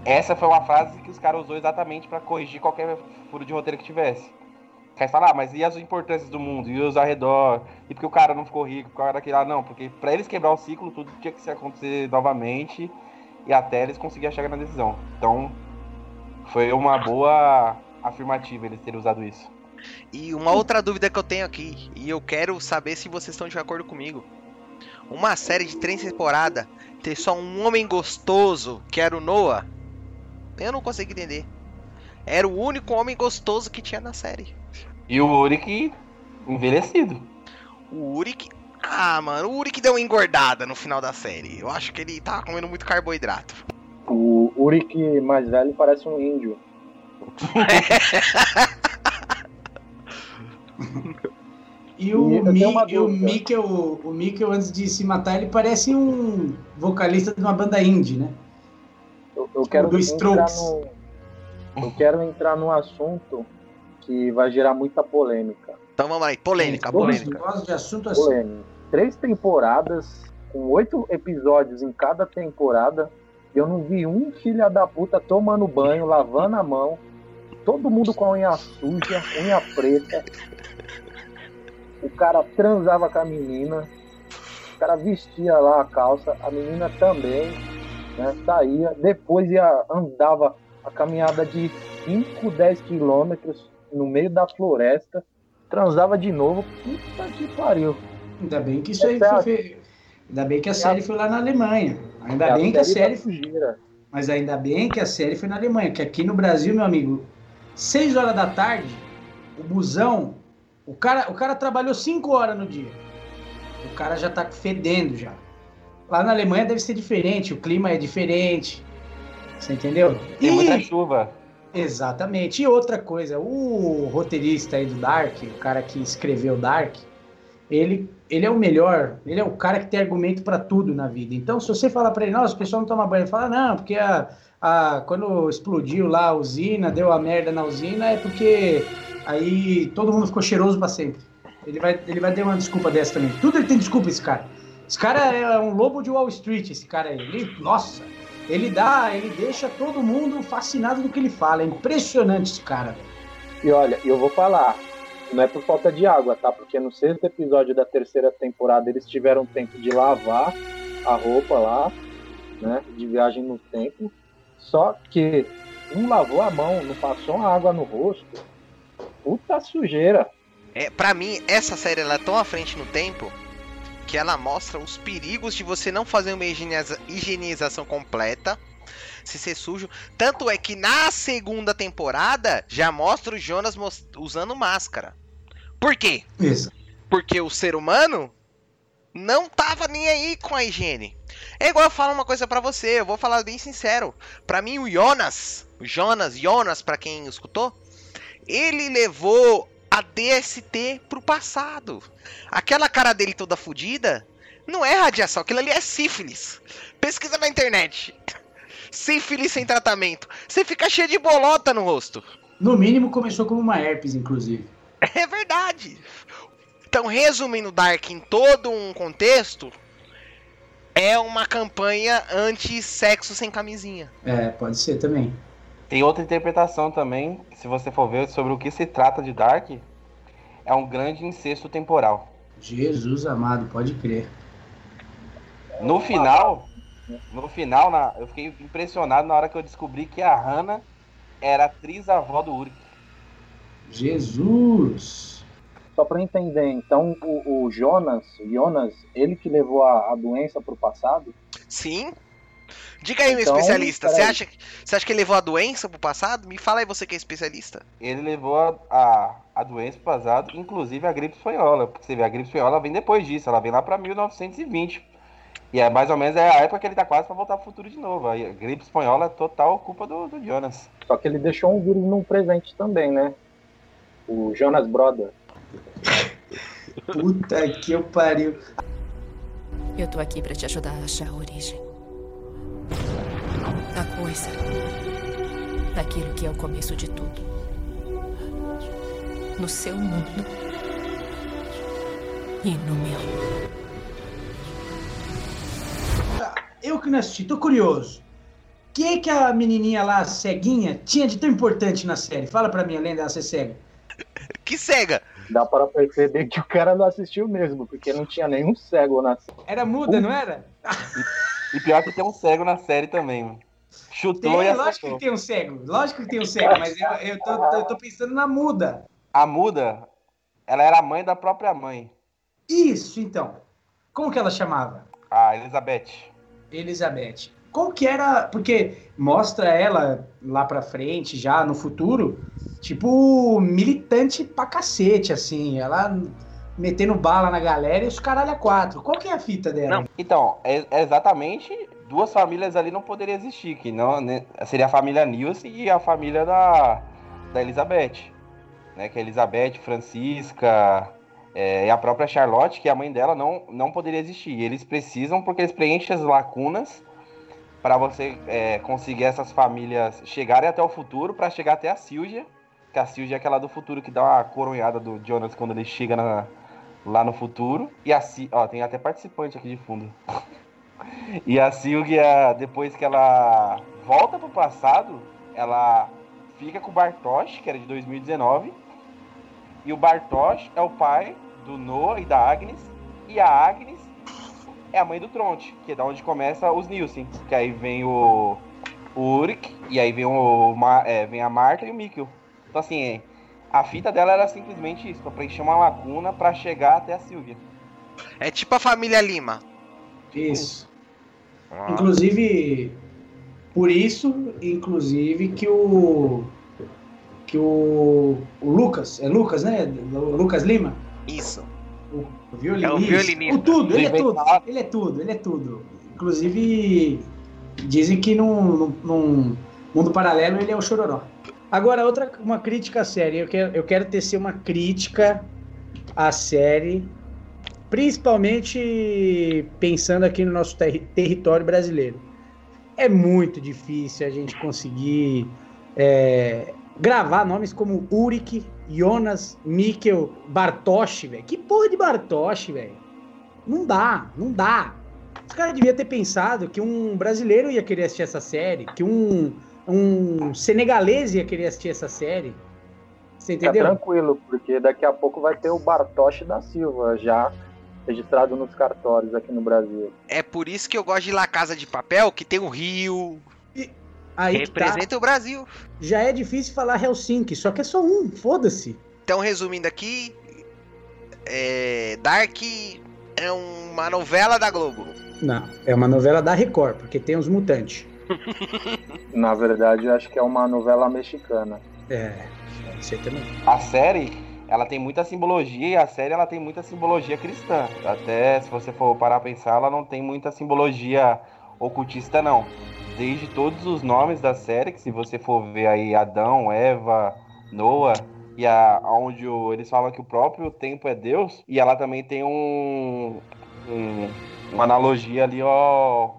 essa foi uma frase que os caras usou exatamente para corrigir qualquer furo de roteiro que tivesse. Quer falar, ah, mas e as importâncias do mundo? E os arredor? E porque o cara não ficou rico? Por causa daquele lá? Não, porque para eles quebrar o ciclo, tudo tinha que se acontecer novamente e até eles conseguirem chegar na decisão. Então, foi uma boa afirmativa eles terem usado isso. E uma outra dúvida que eu tenho aqui, e eu quero saber se vocês estão de acordo comigo. Uma série de três temporadas ter só um homem gostoso, que era o Noah, eu não consigo entender. Era o único homem gostoso que tinha na série. E o Urik envelhecido. O Urik. Ah, mano, o Urik deu uma engordada no final da série. Eu acho que ele tava comendo muito carboidrato. O Urik mais velho parece um índio. E o, Mi, e o Mikkel, o Mikkel, antes de se matar, ele parece um vocalista de uma banda indie, né? Eu, eu quero do Strokes. No, eu quero entrar num assunto que vai gerar muita polêmica. Então vamos aí, polêmica, polêmica. Gosto de assunto assim. Polêmica. Três temporadas, com oito episódios em cada temporada, eu não vi um filho da puta tomando banho, lavando a mão, todo mundo com a unha suja, unha preta, o cara transava com a menina, o cara vestia lá a calça, a menina também, né, saía, depois ia, andava a caminhada de 5, 10 quilômetros no meio da floresta, transava de novo, puta que pariu. Ainda bem que isso aí foi. Ainda bem que a série foi lá na Alemanha. Ainda bem que a série. Foi... Mas ainda bem que a série foi na Alemanha, que aqui no Brasil, meu amigo, 6 horas da tarde, o busão o cara, o cara trabalhou cinco horas no dia. O cara já tá fedendo já. Lá na Alemanha deve ser diferente, o clima é diferente. Você entendeu? Tem e... muita chuva. Exatamente. E outra coisa, o roteirista aí do Dark, o cara que escreveu Dark, ele, ele é o melhor, ele é o cara que tem argumento para tudo na vida. Então, se você falar para ele, nossa, o pessoal não toma banho, ele fala, não, porque a, a, quando explodiu lá a usina, deu a merda na usina, é porque Aí todo mundo ficou cheiroso para sempre. Ele vai, ele vai ter uma desculpa dessa também. Tudo ele tem desculpa, esse cara. Esse cara é um lobo de Wall Street, esse cara aí. Ele, nossa, ele dá, ele deixa todo mundo fascinado do que ele fala. É impressionante esse cara. E olha, eu vou falar, não é por falta de água, tá? Porque no sexto episódio da terceira temporada eles tiveram tempo de lavar a roupa lá, né? De viagem no tempo. Só que não lavou a mão, não passou água no rosto puta sujeira. É, para mim, essa série ela é tão à frente no tempo que ela mostra os perigos de você não fazer uma higieniza higienização completa, se ser sujo. Tanto é que na segunda temporada já mostra o Jonas usando máscara. Por quê? Isso. Porque o ser humano não tava nem aí com a higiene. É igual eu falo uma coisa para você, eu vou falar bem sincero. Para mim o Jonas, o Jonas, Jonas para quem escutou, ele levou a DST pro passado. Aquela cara dele toda fodida não é radiação, aquilo ali é sífilis. Pesquisa na internet. Sífilis sem tratamento. Você fica cheio de bolota no rosto. No mínimo começou como uma herpes, inclusive. É verdade. Então, resumindo Dark em todo um contexto, é uma campanha anti-sexo sem camisinha. É, pode ser também. Tem outra interpretação também, se você for ver sobre o que se trata de Dark, é um grande incesto temporal. Jesus amado, pode crer. No final, no final, na, eu fiquei impressionado na hora que eu descobri que a Hannah era atriz-avó do Uric. Jesus! Só para entender, então o, o, Jonas, Jonas, ele que levou a, a doença para o passado? Sim, Diga aí, meu então, especialista. Você acha, você acha que ele levou a doença pro passado? Me fala aí você que é especialista. Ele levou a, a, a doença pro passado, inclusive a gripe espanhola. Porque você vê, a gripe espanhola vem depois disso, ela vem lá pra 1920. E é mais ou menos é a época que ele tá quase pra voltar pro futuro de novo. A gripe espanhola é total culpa do, do Jonas. Só que ele deixou um vírus num presente também, né? O Jonas Brother. Puta que eu pariu. Eu tô aqui para te ajudar a achar a origem a coisa daquilo que é o começo de tudo. No seu mundo e no meu. Eu que não assisti, tô curioso. que que a menininha lá, ceguinha, tinha de tão importante na série? Fala pra mim, além dela ser cega. Que cega? Dá para perceber que o cara não assistiu mesmo, porque não tinha nenhum cego na série. Era muda, não era? E pior que tem um cego na série também, mano. Chutou Tem, e lógico acertou. que tem um cego. Lógico que tem um cego, mas eu, eu, tô, eu tô pensando na muda. A muda, ela era a mãe da própria mãe, Isso, então. Como que ela chamava? a Elizabeth. Elizabeth. Como que era? Porque mostra ela lá pra frente, já no futuro, tipo, militante pra cacete, assim. Ela metendo bala na galera e os caralho a quatro. Qual que é a fita dela? Então, é, é exatamente duas famílias ali não poderiam existir, que não né, seria a família Nilce e a família da, da Elizabeth, né? Que é Elizabeth, Francisca é, a própria Charlotte, que a mãe dela não, não poderia existir. Eles precisam porque eles preenchem as lacunas para você é, conseguir essas famílias chegarem até o futuro, para chegar até a Silvia, que a Silvia é aquela do futuro que dá uma coronhada do Jonas quando ele chega na- lá no futuro. E a ó, tem até participante aqui de fundo. E a Silvia, depois que ela volta pro passado, ela fica com o Bartosz, que era de 2019. E o Bartosz é o pai do Noah e da Agnes. E a Agnes é a mãe do Tronte, que é da onde começa os Nielsen. Que aí vem o, o Ulrich, e aí vem, o, é, vem a Marta e o Mikkel. Então assim, é, a fita dela era simplesmente isso, pra preencher uma lacuna pra chegar até a Silvia. É tipo a família Lima. Isso. Ah. Inclusive, por isso, inclusive, que o. Que o. O Lucas, é Lucas, né? O Lucas Lima? Isso. O violinista. É o violinista. O tudo, ele é tudo. Ele é tudo, ele é tudo. Inclusive, dizem que num, num, mundo paralelo ele é o chororó. Agora, outra uma crítica à série. Eu quero, eu quero tecer uma crítica à série, principalmente pensando aqui no nosso terri- território brasileiro. É muito difícil a gente conseguir é, gravar nomes como Uric, Jonas, Mikkel, Bartosz, velho. Que porra de Bartosz, velho? Não dá, não dá. Os caras deviam ter pensado que um brasileiro ia querer assistir essa série, que um, um senegalês ia querer assistir essa série. Você Fica entendeu? tranquilo, porque daqui a pouco vai ter o Bartosz da Silva já registrado nos cartórios aqui no Brasil. É por isso que eu gosto de La Casa de Papel, que tem o Rio. Aí que tá. representa o Brasil. Já é difícil falar Helsinki, só que é só um, foda-se. Então, resumindo aqui, é, Dark é uma novela da Globo. Não, é uma novela da Record, porque tem os mutantes. Na verdade, eu acho que é uma novela mexicana. É, aí também. a série ela tem muita simbologia e a série ela tem muita simbologia cristã. Até se você for parar a pensar, ela não tem muita simbologia ocultista não. Desde todos os nomes da série, que se você for ver aí Adão, Eva, Noah, e a, onde o- eles falam que o próprio tempo é Deus, e ela também tem um, um- uma analogia ali, ó,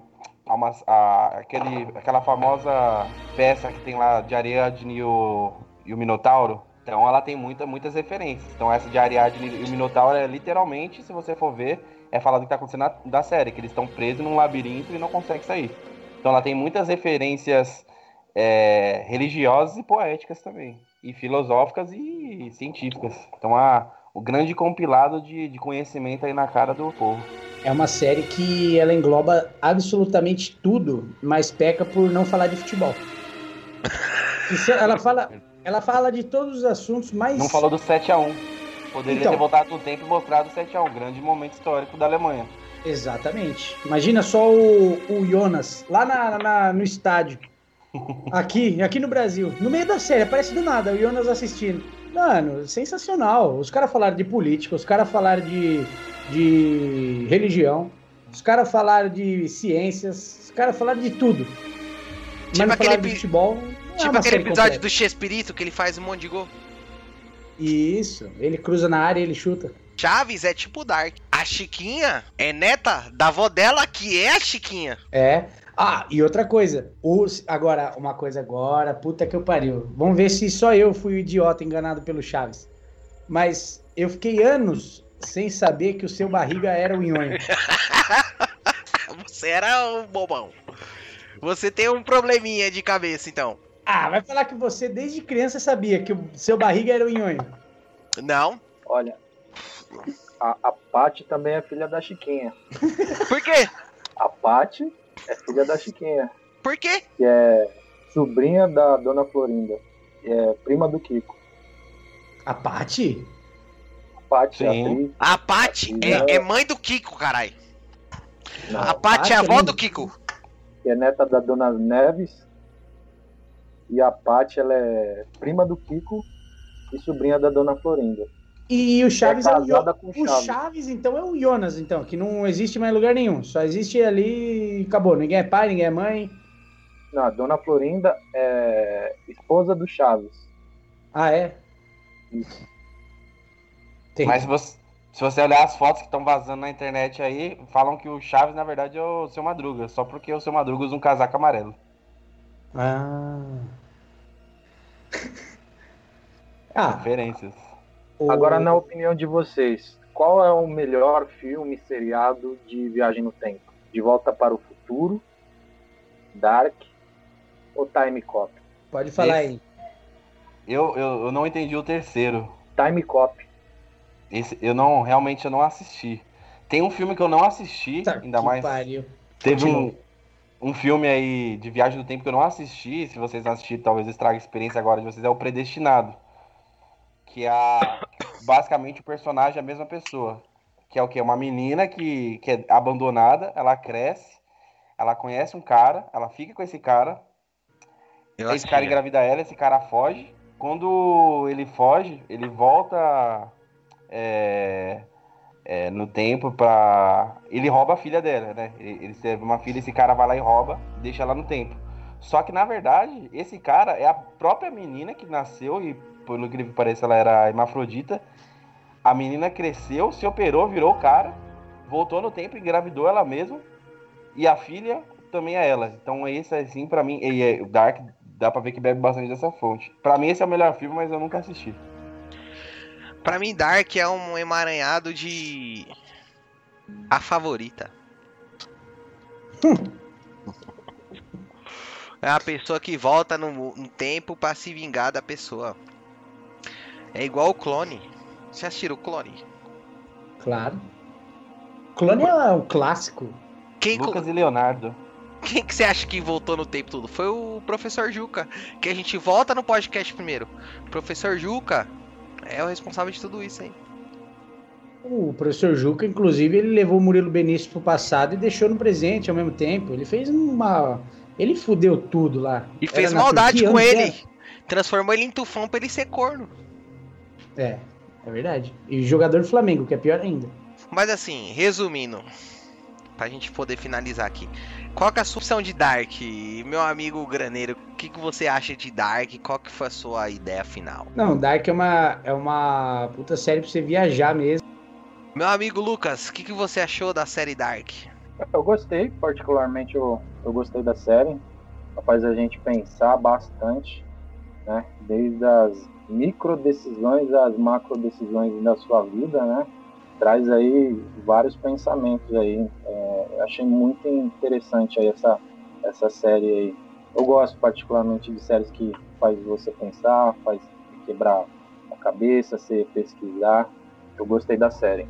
a uma- a- aquele, aquela famosa peça que tem lá de Ariadne e o, e o Minotauro. Então ela tem muita, muitas referências. Então essa de Ariadne e o Minotauro é literalmente, se você for ver, é falado do que tá acontecendo na, da série, que eles estão presos num labirinto e não conseguem sair. Então ela tem muitas referências é, religiosas e poéticas também. E filosóficas e científicas. Então a, o grande compilado de, de conhecimento aí na cara do povo. É uma série que ela engloba absolutamente tudo, mas peca por não falar de futebol. Isso, ela fala, ela fala de todos os assuntos mais. Não falou do 7x1. Poderia Então. ter voltado no tempo e mostrado o 7x1, grande momento histórico da Alemanha. Exatamente. Imagina só o, o Jonas lá na, na- no estádio. Aqui, aqui no Brasil. No meio da série, aparece do nada, o Jonas assistindo. Mano, sensacional. Os caras falaram de política, os caras falaram de, de religião, os caras falaram de ciências, os caras falaram de tudo. Mas Tipo não aquele falaram de epi- futebol. não é tipo uma aquele episódio completa. do Chespirito que ele faz um monte de gol. Isso, ele cruza na área e ele chuta. Chaves é tipo Dark. A Chiquinha é neta da avó dela, que é a Chiquinha. É. Ah, e outra coisa. Os, agora, uma coisa agora, puta que eu pariu. Vamos ver se só eu fui o idiota enganado pelo Chaves. Mas eu fiquei anos sem saber que o seu barriga era o nhonho. Você era o bobão. Você tem um probleminha de cabeça, então. Ah, vai falar que você desde criança sabia que o seu barriga era o nhonho. Não. Olha, a, a Paty também é filha da Chiquinha. Por quê? A Paty é filha da Chiquinha. Por quê? Que é sobrinha da Dona Florinda. Que é prima do Kiko. A Paty? A Paty, atriz. A Paty é, né? é mãe do Kiko, caralho. A Paty é a avó é do Kiko. que é neta da Dona Neves. E a Paty, ela é prima do Kiko e sobrinha da Dona Florinda. E o Chaves é, É o, com o Chaves. Chaves, então, é o Jonas, então, que não existe mais em lugar nenhum. Só existe ali e acabou. Ninguém é pai, ninguém é mãe. Não, a Dona Florinda é esposa do Chaves. Ah, é? Isso. Tem. Mas se você, se você olhar as fotos que estão vazando na internet aí, falam que o Chaves, na verdade, é o seu Madruga. Só porque o seu Madruga usa um casaco amarelo. Ah. ah, Referências. o- Agora, na opinião de vocês, qual é o melhor filme seriado de viagem no tempo? De Volta para o Futuro, Dark ou Time Cop? Pode falar Esse- aí. Eu, eu, eu não entendi o terceiro. Time Cop. Esse, eu não, realmente eu não assisti. Tem um filme que eu não assisti, Tá ainda mais. pariu. Teve Continua. um, um filme aí de viagem no tempo que eu não assisti. Se vocês não assistiram, talvez estrague a experiência agora de vocês. É o Predestinado. Que é a, basicamente o personagem é a mesma pessoa. Que é o que? Uma menina que, que é abandonada, ela cresce, ela conhece um cara, ela fica com esse cara, Eu esse cara engravida ela, esse cara foge. Quando ele foge, ele volta é, é, no tempo pra. Ele rouba a filha dela, né? Ele, ele teve uma filha, esse cara vai lá e rouba, deixa ela no tempo. Só que na verdade, esse cara é a própria menina que nasceu e, pelo que parece, ela era hermafrodita. A menina cresceu, se operou, virou cara, voltou no tempo, engravidou ela mesma. E a filha também é ela. Então esse assim, pra mim, e é- o Dark dá pra ver que bebe bastante dessa fonte. Pra mim esse é o melhor filme, mas eu nunca assisti. Pra mim, Dark é um emaranhado de. A favorita. É a pessoa que volta no, no tempo pra se vingar da pessoa. É igual o clone. Você assistiu o clone? Claro. Clone é um clássico. Quem, Lucas e Leonardo. quem que você acha que voltou no tempo tudo? Foi o professor Juca. Que a gente volta no podcast primeiro. O professor Juca é o responsável de tudo isso aí. O professor Juca, inclusive, ele levou o Murilo Benício pro passado e deixou no presente ao mesmo tempo. Ele fez uma. Ele fudeu tudo lá. E Era fez maldade Turquia, com onde ele. era? Transformou ele em tufão pra ele ser corno. É, é verdade. E jogador do Flamengo, que é pior ainda. Mas assim, resumindo, pra gente poder finalizar aqui. Qual que é a sua opção de Dark, meu amigo Graneiro? O que, que você acha de Dark? Qual que foi a sua ideia final? Não, Dark é uma, é uma puta série pra você viajar mesmo. Meu amigo Lucas, o que, que você achou da série Dark? Eu gostei, particularmente eu, eu gostei da série. Faz a gente pensar bastante, né? Desde as micro decisões às macro decisões da sua vida, né? Traz aí vários pensamentos aí. É, eu achei muito interessante aí essa, essa série aí. Eu gosto particularmente de séries que faz você pensar, faz quebrar a cabeça, você pesquisar. Eu gostei da série.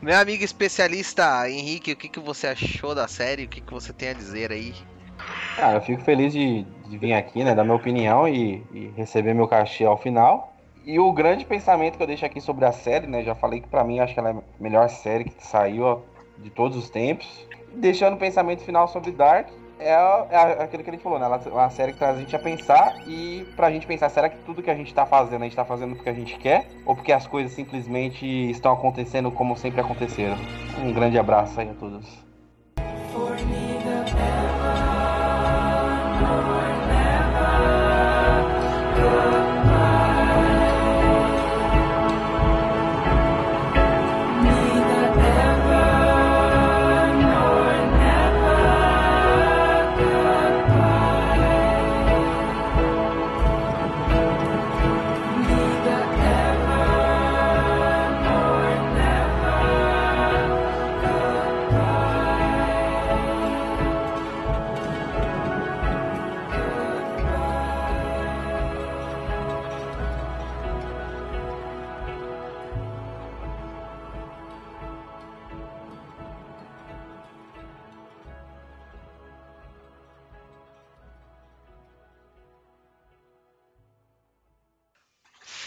Meu amigo especialista Henrique, o que, que você achou da série? O que, que você tem a dizer aí? Ah, eu fico feliz de, de vir aqui, né, dar minha opinião e, e receber meu cachê ao final. E o grande pensamento que eu deixo aqui sobre a série, né, já falei que pra mim acho que ela é a melhor série que saiu de todos os tempos. Deixando o pensamento final sobre Dark, é, é a- aquilo que a gente falou, né, ela é uma série que traz a gente a pensar e pra gente pensar, será que tudo que a gente tá fazendo, a gente tá fazendo porque a gente quer? Ou porque as coisas simplesmente estão acontecendo como sempre aconteceram? Um grande abraço aí a todos.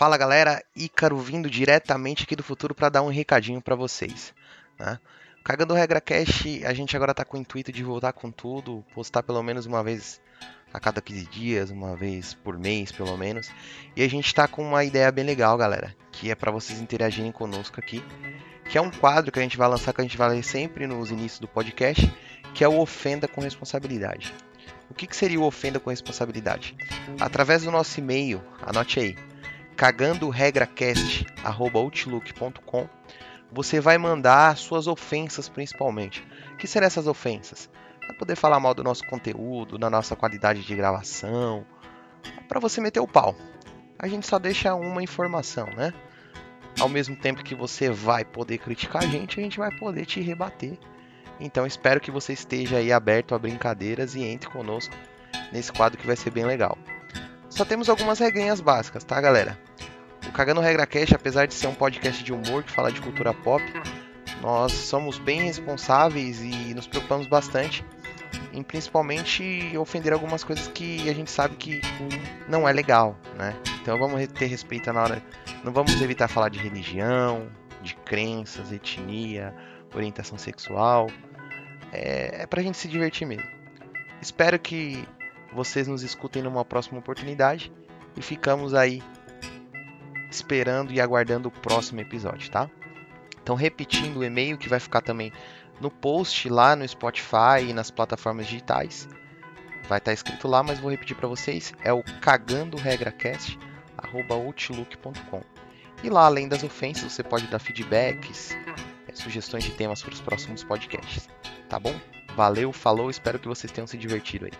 Fala galera, Ícaro vindo diretamente aqui do futuro para dar um recadinho para vocês. Né? Cagando Regra Cash, a gente agora tá com o intuito de voltar com tudo, postar pelo menos uma vez a cada 15 dias, uma vez por mês pelo menos. E a gente tá com uma ideia bem legal, galera, que é para vocês interagirem conosco aqui, que é um quadro que a gente vai lançar, que a gente vai ler sempre nos inícios do podcast, que é o Ofenda com Responsabilidade. O que, que seria o Ofenda com Responsabilidade? Através do nosso e-mail, anote aí, cagandoregracast.outlook.com você vai mandar suas ofensas principalmente. O que serão essas ofensas? Para poder falar mal do nosso conteúdo, da nossa qualidade de gravação, para você meter o pau. A gente só deixa uma informação, né? Ao mesmo tempo que você vai poder criticar a gente, a gente vai poder te rebater. Então espero que você esteja aí aberto a brincadeiras e entre conosco nesse quadro que vai ser bem legal. Só temos algumas regrinhas básicas, tá, galera? O Cagando Regra Cash, apesar de ser um podcast de humor que fala de cultura pop, nós somos bem responsáveis e nos preocupamos bastante em principalmente ofender algumas coisas que a gente sabe que não é legal, né? Então vamos ter respeito na hora, não vamos evitar falar de religião, de crenças, etnia, orientação sexual. É, é pra gente se divertir mesmo. Espero que vocês nos escutem numa próxima oportunidade e ficamos aí esperando e aguardando o próximo episódio, tá? Então, repetindo o e-mail que vai ficar também no post lá no Spotify e nas plataformas digitais. Vai estar tá escrito lá, mas vou repetir para vocês. É o cagandoregracast@outlook.com. E lá, além das ofensas, você pode dar feedbacks, é, sugestões de temas para os próximos podcasts. Tá bom? Valeu, falou, espero que vocês tenham se divertido aí.